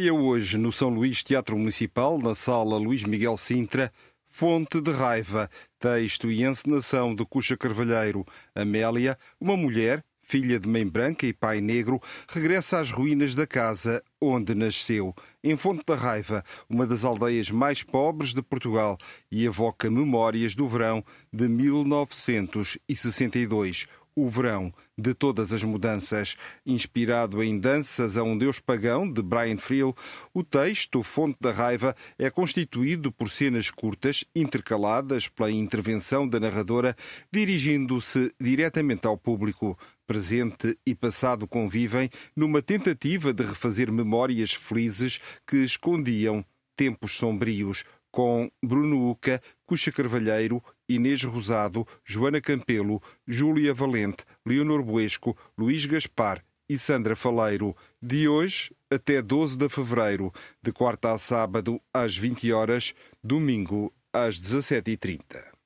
Estreia hoje no São Luís Teatro Municipal, na sala Luís Miguel Sintra, Fonte de Raiva, texto e encenação de Cuxa Carvalheiro. Amélia, uma mulher, filha de mãe branca e pai negro, regressa às ruínas da casa onde nasceu, em Fonte da Raiva, uma das aldeias mais pobres de Portugal, e evoca memórias do verão de 1962 o verão de todas as mudanças. Inspirado em Danças a um Deus Pagão, de Brian Friel, o texto Fonte da Raiva é constituído por cenas curtas, intercaladas pela intervenção da narradora, dirigindo-se diretamente ao público. Presente e passado convivem numa tentativa de refazer memórias felizes que escondiam tempos sombrios com Bruno Uca, Cuxa Carvalheiro, Inês Rosado, Joana Campelo, Júlia Valente, Leonor Buesco, Luís Gaspar e Sandra Faleiro. De hoje até 12 de fevereiro, de quarta a sábado às 20 horas, domingo às 17h30.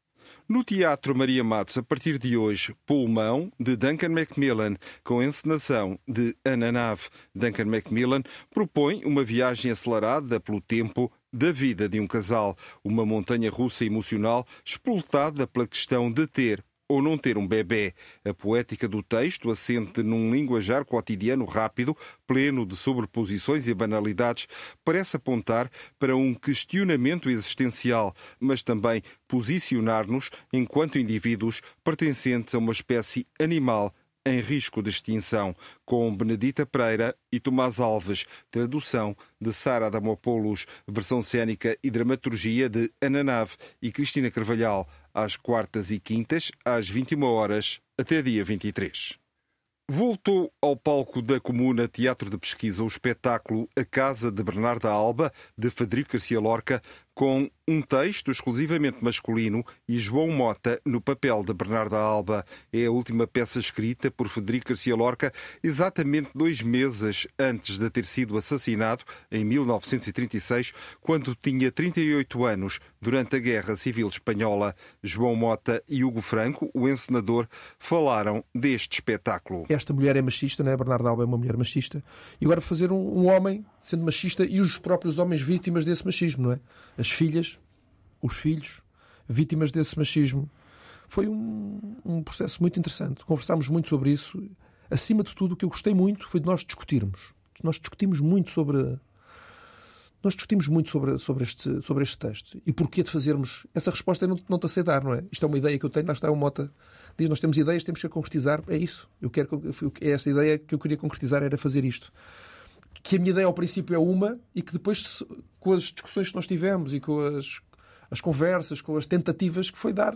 No Teatro Maria Matos, a partir de hoje, Pulmão, de Duncan Macmillan, com encenação de Ana Nave. Duncan Macmillan propõe uma viagem acelerada pelo tempo da vida de um casal, uma montanha russa emocional explotada pela questão de ter ou não ter um bebê. A poética do texto assente num linguajar cotidiano rápido, pleno de sobreposições e banalidades, parece apontar para um questionamento existencial, mas também posicionar-nos enquanto indivíduos pertencentes a uma espécie animal em risco de extinção, com Benedita Pereira e Tomás Alves, tradução de Sara Damopoulos, versão cênica e dramaturgia de Ana Nave e Cristina Carvalhal, às quartas e quintas, às 21 horas, até dia 23. Voltou ao palco da Comuna Teatro de Pesquisa o espetáculo A Casa de Bernarda Alba, de Federico Garcia Lorca, com um texto exclusivamente masculino e João Mota no papel de Bernarda Alba. É a última peça escrita por Federico Garcia Lorca exatamente dois meses antes de ter sido assassinado, em 1936, quando tinha 38 anos, durante a Guerra Civil Espanhola. João Mota e Hugo Franco, o encenador, falaram deste espetáculo. Esta mulher é machista, não é? Bernarda Alba é uma mulher machista. E agora fazer um, um homem sendo machista e os próprios homens vítimas desse machismo, não é? As filhas, os filhos, vítimas desse machismo. Foi um, um processo muito interessante. Conversámos muito sobre isso. Acima de tudo, o que eu gostei muito foi de nós discutirmos. Nós discutimos muito sobre. Nós discutimos muito sobre, sobre, este, sobre este texto. E porquê de fazermos. Essa resposta eu não, não te sei dar, não é? Isto é uma ideia que eu tenho, lá está o Mota. Diz: Nós temos ideias, temos que a concretizar. É isso. Eu quero, é esta ideia que eu queria concretizar era fazer isto que a minha ideia ao princípio é uma e que depois, com as discussões que nós tivemos e com as, as conversas, com as tentativas, que foi dar.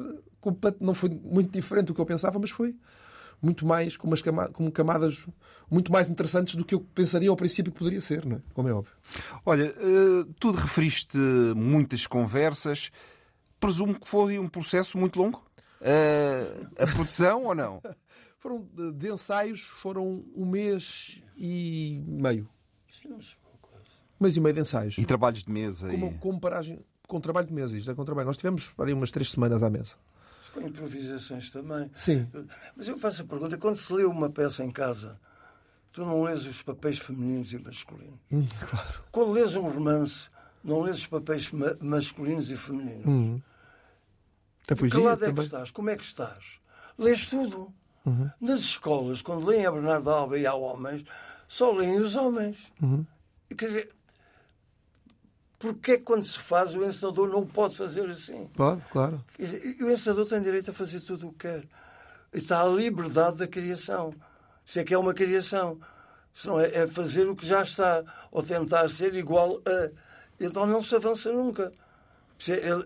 Não foi muito diferente do que eu pensava, mas foi muito mais, com, umas camadas, com camadas muito mais interessantes do que eu pensaria ao princípio que poderia ser, não é? como é óbvio. Olha, uh, tu referiste muitas conversas. Presumo que foi um processo muito longo? Uh, a produção ou não? Foram de ensaios, foram um mês e meio. Mês e meio de ensaios. E trabalhos de mesa. Com, e... com paragem, com trabalho de mesa, isto é com trabalho. Nós tivemos ali umas três semanas à mesa. Com improvisações também. Sim. Mas eu faço a pergunta: quando se lê uma peça em casa, tu não lês os papéis femininos e masculinos? Hum, claro. Quando lês um romance, não lês os papéis ma masculinos e femininos? Hum. De que lado é que estás? Como é que estás? Lês tudo. Uhum. Nas escolas, quando leem a Bernardo Alba e há homens, só leem os homens. Uhum. Quer dizer, porque é que quando se faz o encenador não pode fazer assim? Claro, claro. Dizer, o encenador tem direito a fazer tudo o que quer. Está a liberdade da criação. Isso é que é uma criação. Não é, é fazer o que já está, ou tentar ser igual a. Então não se avança nunca.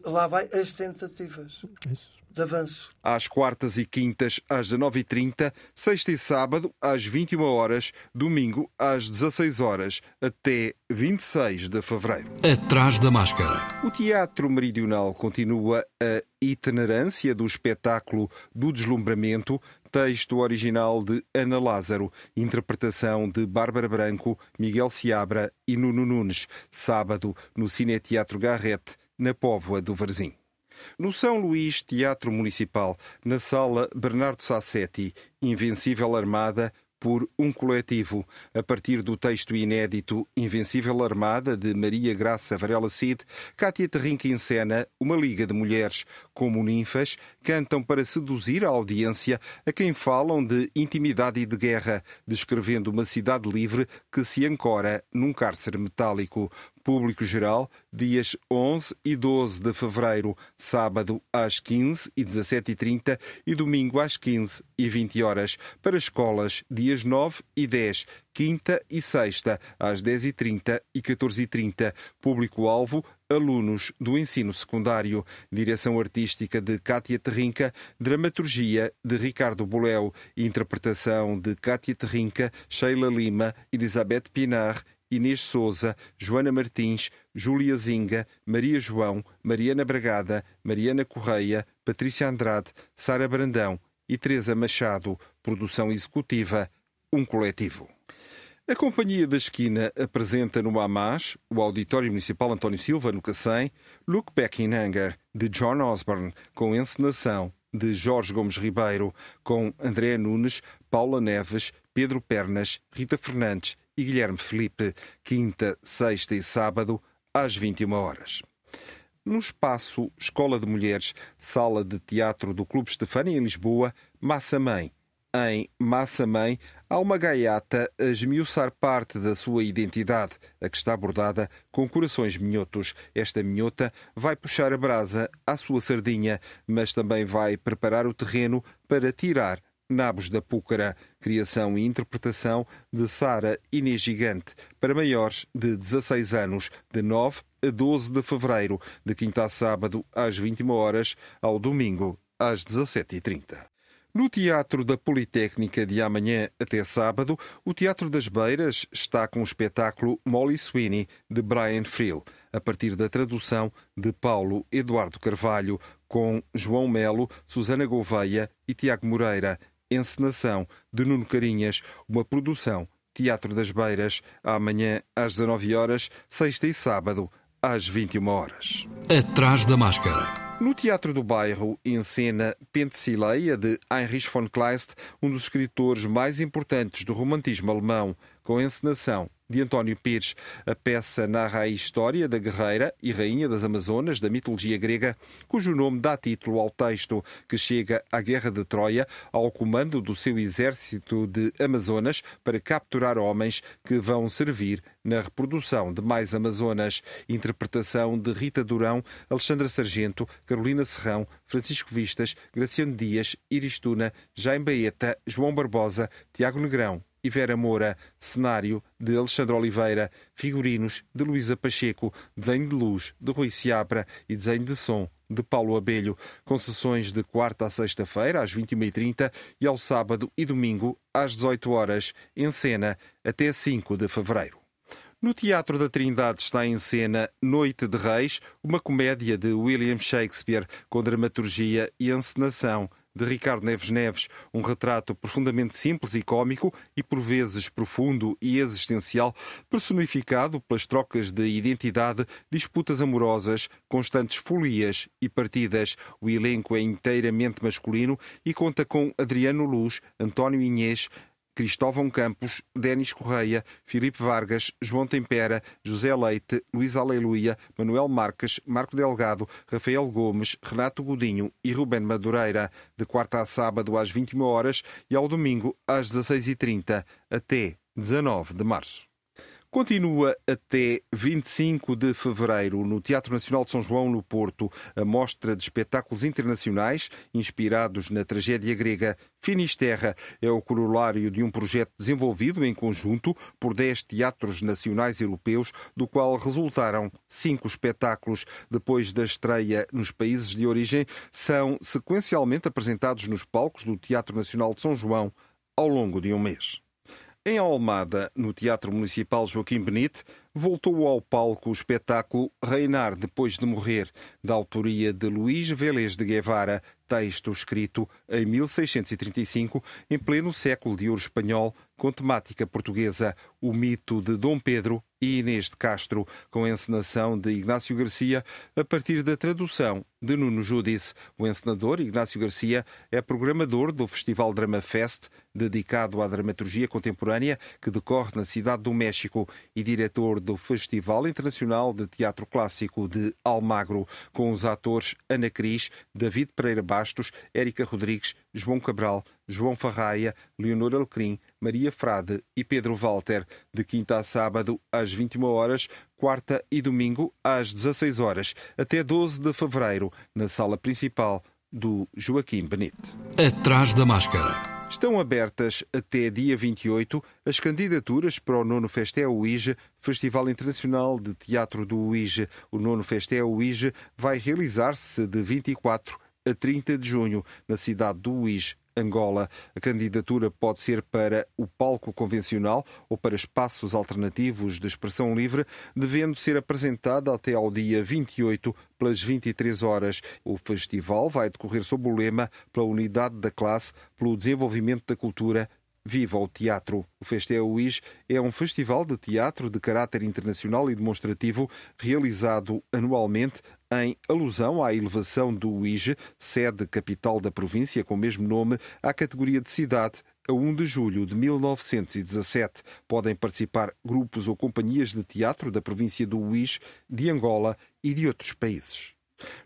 Lá vai as tentativas. Isso. De avanço. Às quartas e quintas, às 19h30, sexta e sábado, às 21 horas, domingo, às 16 horas, até 26 de fevereiro. Atrás da máscara. O Teatro Meridional continua a itinerância do espetáculo do deslumbramento, texto original de Ana Lázaro, interpretação de Bárbara Branco, Miguel Seabra e Nuno Nunes, sábado no Cineteatro Garrete, na Póvoa do Varzim. No São Luís Teatro Municipal, na sala Bernardo Sassetti, Invencível Armada, por um coletivo, a partir do texto inédito Invencível Armada, de Maria Graça Varela Cid, Cátia Terrinca encena uma liga de mulheres, como ninfas, cantam para seduzir a audiência a quem falam de intimidade e de guerra, descrevendo uma cidade livre que se ancora num cárcere metálico. Público geral, dias 11 e 12 de fevereiro, sábado às 15 e 17h30 e domingo às 15 e 20 horas. Para escolas, dias 9 e 10, quinta e sexta, às 10h30 e 14h30. Público-alvo, alunos do ensino secundário. Direção artística de Cátia Terrinca, dramaturgia de Ricardo Boléu, interpretação de Cátia Terrinca, Sheila Lima, Elizabeth Pinar Inês Souza, Joana Martins, Júlia Zinga, Maria João, Mariana Bragada, Mariana Correia, Patrícia Andrade, Sara Brandão e Teresa Machado. Produção executiva, um coletivo. A Companhia da Esquina apresenta no AMAS, o Auditório Municipal António Silva, no Cacém, Look Back in Anger, de John Osborne, com encenação de Jorge Gomes Ribeiro, com André Nunes, Paula Neves, Pedro Pernas, Rita Fernandes e Guilherme Felipe, quinta, sexta e sábado, às 21 horas. No espaço Escola de Mulheres, Sala de Teatro do Clube Estefânia, em Lisboa, Massa Mãe. Em Massa Mãe, há uma gaiata a esmiuçar parte da sua identidade, a que está bordada com corações minhotos. Esta minhota vai puxar a brasa à sua sardinha, mas também vai preparar o terreno para tirar Nabos da Púcara, criação e interpretação de Sara Inês Gigante, para maiores de 16 anos, de 9 a 12 de fevereiro, de quinta a sábado às 21 horas, ao domingo às 17h30. No Teatro da Politécnica, de amanhã até sábado, o Teatro das Beiras está com o espetáculo Molly Sweeney, de Brian Friel, a partir da tradução de Paulo Eduardo Carvalho, com João Melo, Susana Gouveia e Tiago Moreira, encenação de Nuno Carinhas, uma produção Teatro das Beiras, amanhã às 19 horas, sexta e sábado às 21 horas. Atrás da máscara. No Teatro do Bairro, encena Pentsileia, de Heinrich von Kleist, um dos escritores mais importantes do romantismo alemão, com encenação de António Pires. A peça narra a história da guerreira e rainha das Amazonas da mitologia grega, cujo nome dá título ao texto, que chega à Guerra de Troia ao comando do seu exército de Amazonas para capturar homens que vão servir na reprodução de mais Amazonas. Interpretação de Rita Durão, Alexandra Sargento, Carolina Serrão, Francisco Vistas, Graciano Dias, Iris Tuna, Jaime Baeta, João Barbosa, Tiago Negrão e Vera Moura, cenário de Alexandre Oliveira, figurinos de Luísa Pacheco, desenho de luz de Rui Seabra e desenho de som de Paulo Abelho, com sessões de quarta a sexta-feira às 21h30 e ao sábado e domingo às 18 horas, em cena até 5 de fevereiro. No Teatro da Trindade está em cena Noite de Reis, uma comédia de William Shakespeare com dramaturgia e encenação de Ricardo Neves Neves, um retrato profundamente simples e cômico e por vezes profundo e existencial, personificado pelas trocas de identidade, disputas amorosas, constantes folias e partidas. O elenco é inteiramente masculino e conta com Adriano Luz, António Inês, Cristóvão Campos, Denis Correia, Filipe Vargas, João Tempera, José Leite, Luís Aleluia, Manuel Marques, Marco Delgado, Rafael Gomes, Renato Godinho e Ruben Madureira, de quarta a sábado às 21 horas e ao domingo às 16h30, até 19 de março. Continua até 25 de fevereiro no Teatro Nacional de São João, no Porto, a mostra de espetáculos internacionais inspirados na tragédia grega. Finisterra é o corolário de um projeto desenvolvido em conjunto por 10 teatros nacionais europeus, do qual resultaram cinco espetáculos. Depois da estreia nos países de origem, são sequencialmente apresentados nos palcos do Teatro Nacional de São João ao longo de um mês. Em Almada, no Teatro Municipal Joaquim Benite, voltou ao palco o espetáculo Reinar Depois de Morrer, da autoria de Luís Vélez de Guevara, texto escrito em 1635, em pleno século de ouro espanhol, com temática portuguesa, o mito de Dom Pedro e Inês de Castro, com a encenação de Ignácio Garcia, a partir da tradução de Nuno Judice. O encenador, Ignácio Garcia, é programador do Festival Drama Fest, dedicado à dramaturgia contemporânea, que decorre na Cidade do México, e diretor do Festival Internacional de Teatro Clássico de Almagro, com os atores Ana Cris, David Pereira Bastos, Érica Rodrigues, João Cabral, João Farraia, Leonor Alcrim, Maria Frade e Pedro Walter, de quinta a sábado às 21 horas, quarta e domingo às 16 horas, até 12 de fevereiro, na sala principal do Joaquim Benite. Atrás da máscara. Estão abertas até dia 28 as candidaturas para o nono Festé UIGE, Festival Internacional de Teatro do UIGE. O nono Festé UIGE vai realizar-se de 24 a 30 de junho, na cidade do Luís, Angola. A candidatura pode ser para o palco convencional ou para espaços alternativos de expressão livre, devendo ser apresentada até ao dia 28 pelas 23 horas. O festival vai decorrer sob o lema pela unidade da classe, pelo desenvolvimento da cultura Viva o Teatro! O Festé UIS é um festival de teatro de caráter internacional e demonstrativo realizado anualmente em alusão à elevação do UIGE, sede capital da província com o mesmo nome, à categoria de cidade a 1 de julho de 1917. Podem participar grupos ou companhias de teatro da província do UIS, de Angola e de outros países.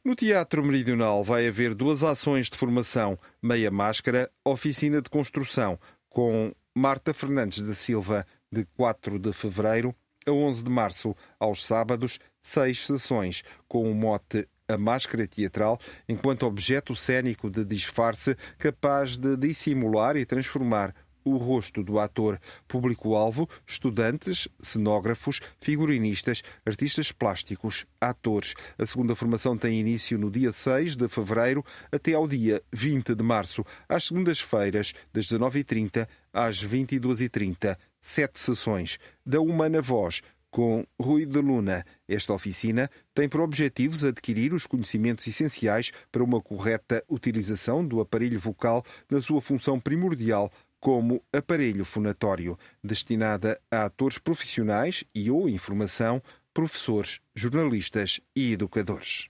No Teatro Meridional vai haver duas ações de formação: Meia Máscara, Oficina de Construção, com Marta Fernandes da Silva, de 4 de fevereiro a 11 de março, aos sábados, seis sessões, com o mote a máscara teatral enquanto objeto cênico de disfarce capaz de dissimular e transformar o rosto do ator. Público-alvo: estudantes, cenógrafos, figurinistas, artistas plásticos, atores. A segunda formação tem início no dia 6 de fevereiro até ao dia 20 de março, às segundas-feiras, das 19h30 às 22h30. Sete sessões. Da Humana Voz, com Rui de Luna. Esta oficina tem por objetivos adquirir os conhecimentos essenciais para uma correta utilização do aparelho vocal na sua função primordial como aparelho fonatório, destinada a atores profissionais e ou informação, professores, jornalistas e educadores.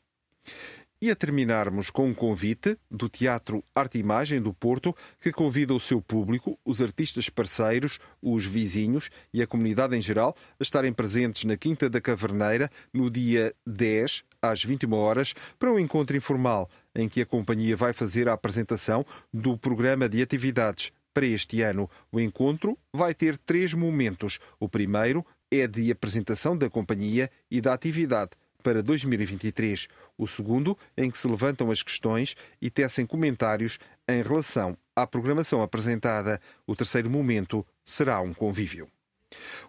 E a terminarmos com um convite do Teatro Arte Imagem do Porto, que convida o seu público, os artistas parceiros, os vizinhos e a comunidade em geral a estarem presentes na Quinta da Caverneira no dia 10, às 21 horas, para um encontro informal em que a companhia vai fazer a apresentação do programa de atividades para este ano. O encontro vai ter três momentos. O primeiro é de apresentação da companhia e da atividade para 2023. O segundo, em que se levantam as questões e tecem comentários em relação à programação apresentada. O terceiro momento será um convívio.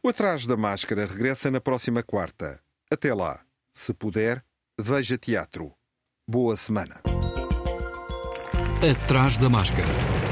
O Atrás da Máscara regressa na próxima quarta. Até lá, se puder, veja teatro. Boa semana. Atrás da Máscara.